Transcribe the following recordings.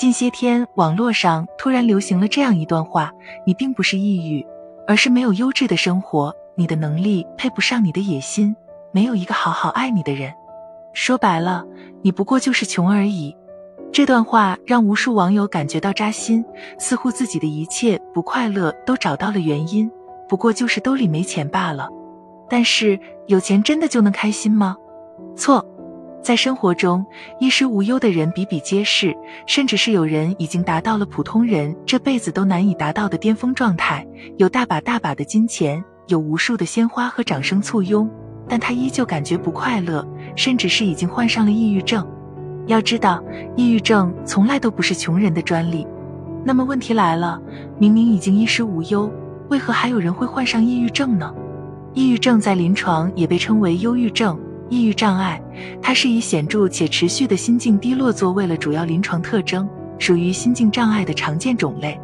近些天，网络上突然流行了这样一段话：你并不是抑郁，而是没有优质的生活，你的能力配不上你的野心，没有一个好好爱你的人。说白了，你不过就是穷而已。这段话让无数网友感觉到扎心，似乎自己的一切不快乐都找到了原因，不过就是兜里没钱罢了。但是有钱真的就能开心吗？错。在生活中，衣食无忧的人比比皆是，甚至是有人已经达到了普通人这辈子都难以达到的巅峰状态，有大把大把的金钱，有无数的鲜花和掌声簇拥，但他依旧感觉不快乐，甚至是已经患上了抑郁症。要知道，抑郁症从来都不是穷人的专利。那么问题来了，明明已经衣食无忧，为何还有人会患上抑郁症呢？抑郁症在临床也被称为忧郁症。抑郁障碍，它是以显著且持续的心境低落作为了主要临床特征，属于心境障碍的常见种类。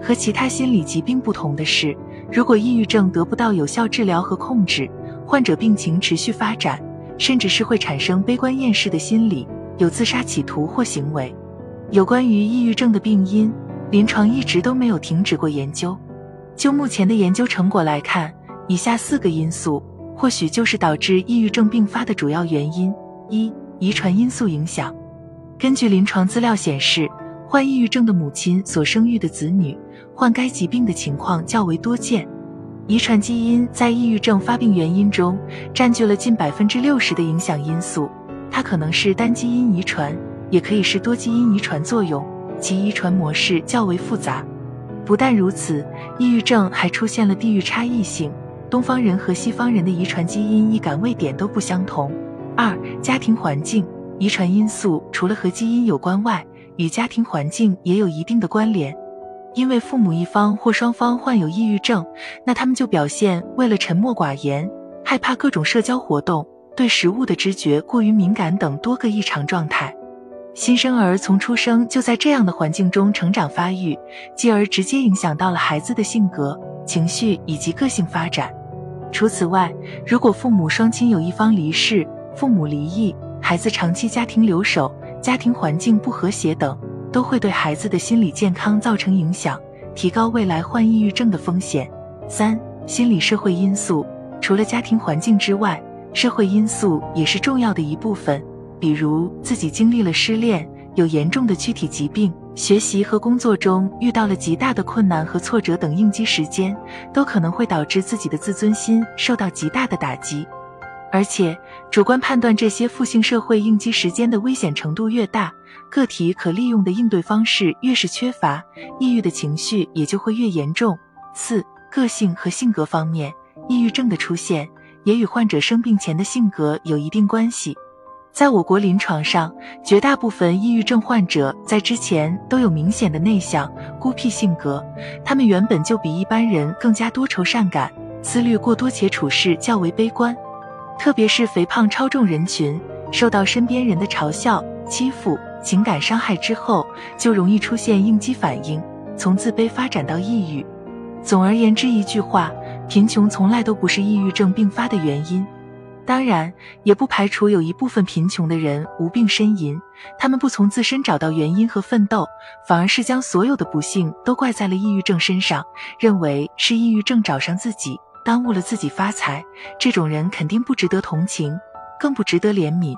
和其他心理疾病不同的是，如果抑郁症得不到有效治疗和控制，患者病情持续发展，甚至是会产生悲观厌世的心理，有自杀企图或行为。有关于抑郁症的病因，临床一直都没有停止过研究。就目前的研究成果来看，以下四个因素。或许就是导致抑郁症并发的主要原因。一、遗传因素影响。根据临床资料显示，患抑郁症的母亲所生育的子女患该疾病的情况较为多见。遗传基因在抑郁症发病原因中占据了近百分之六十的影响因素。它可能是单基因遗传，也可以是多基因遗传作用，其遗传模式较为复杂。不但如此，抑郁症还出现了地域差异性。东方人和西方人的遗传基因易感位点都不相同。二、家庭环境遗传因素除了和基因有关外，与家庭环境也有一定的关联。因为父母一方或双方患有抑郁症，那他们就表现为了沉默寡言、害怕各种社交活动、对食物的知觉过于敏感等多个异常状态。新生儿从出生就在这样的环境中成长发育，继而直接影响到了孩子的性格、情绪以及个性发展。除此外，如果父母双亲有一方离世、父母离异、孩子长期家庭留守、家庭环境不和谐等，都会对孩子的心理健康造成影响，提高未来患抑郁症的风险。三、心理社会因素，除了家庭环境之外，社会因素也是重要的一部分，比如自己经历了失恋。有严重的躯体疾病，学习和工作中遇到了极大的困难和挫折等应激时间，都可能会导致自己的自尊心受到极大的打击。而且，主观判断这些负性社会应激时间的危险程度越大，个体可利用的应对方式越是缺乏，抑郁的情绪也就会越严重。四、个性和性格方面，抑郁症的出现也与患者生病前的性格有一定关系。在我国临床上，绝大部分抑郁症患者在之前都有明显的内向、孤僻性格，他们原本就比一般人更加多愁善感，思虑过多且处事较为悲观。特别是肥胖超重人群，受到身边人的嘲笑、欺负、情感伤害之后，就容易出现应激反应，从自卑发展到抑郁。总而言之，一句话，贫穷从来都不是抑郁症并发的原因。当然，也不排除有一部分贫穷的人无病呻吟，他们不从自身找到原因和奋斗，反而是将所有的不幸都怪在了抑郁症身上，认为是抑郁症找上自己，耽误了自己发财。这种人肯定不值得同情，更不值得怜悯。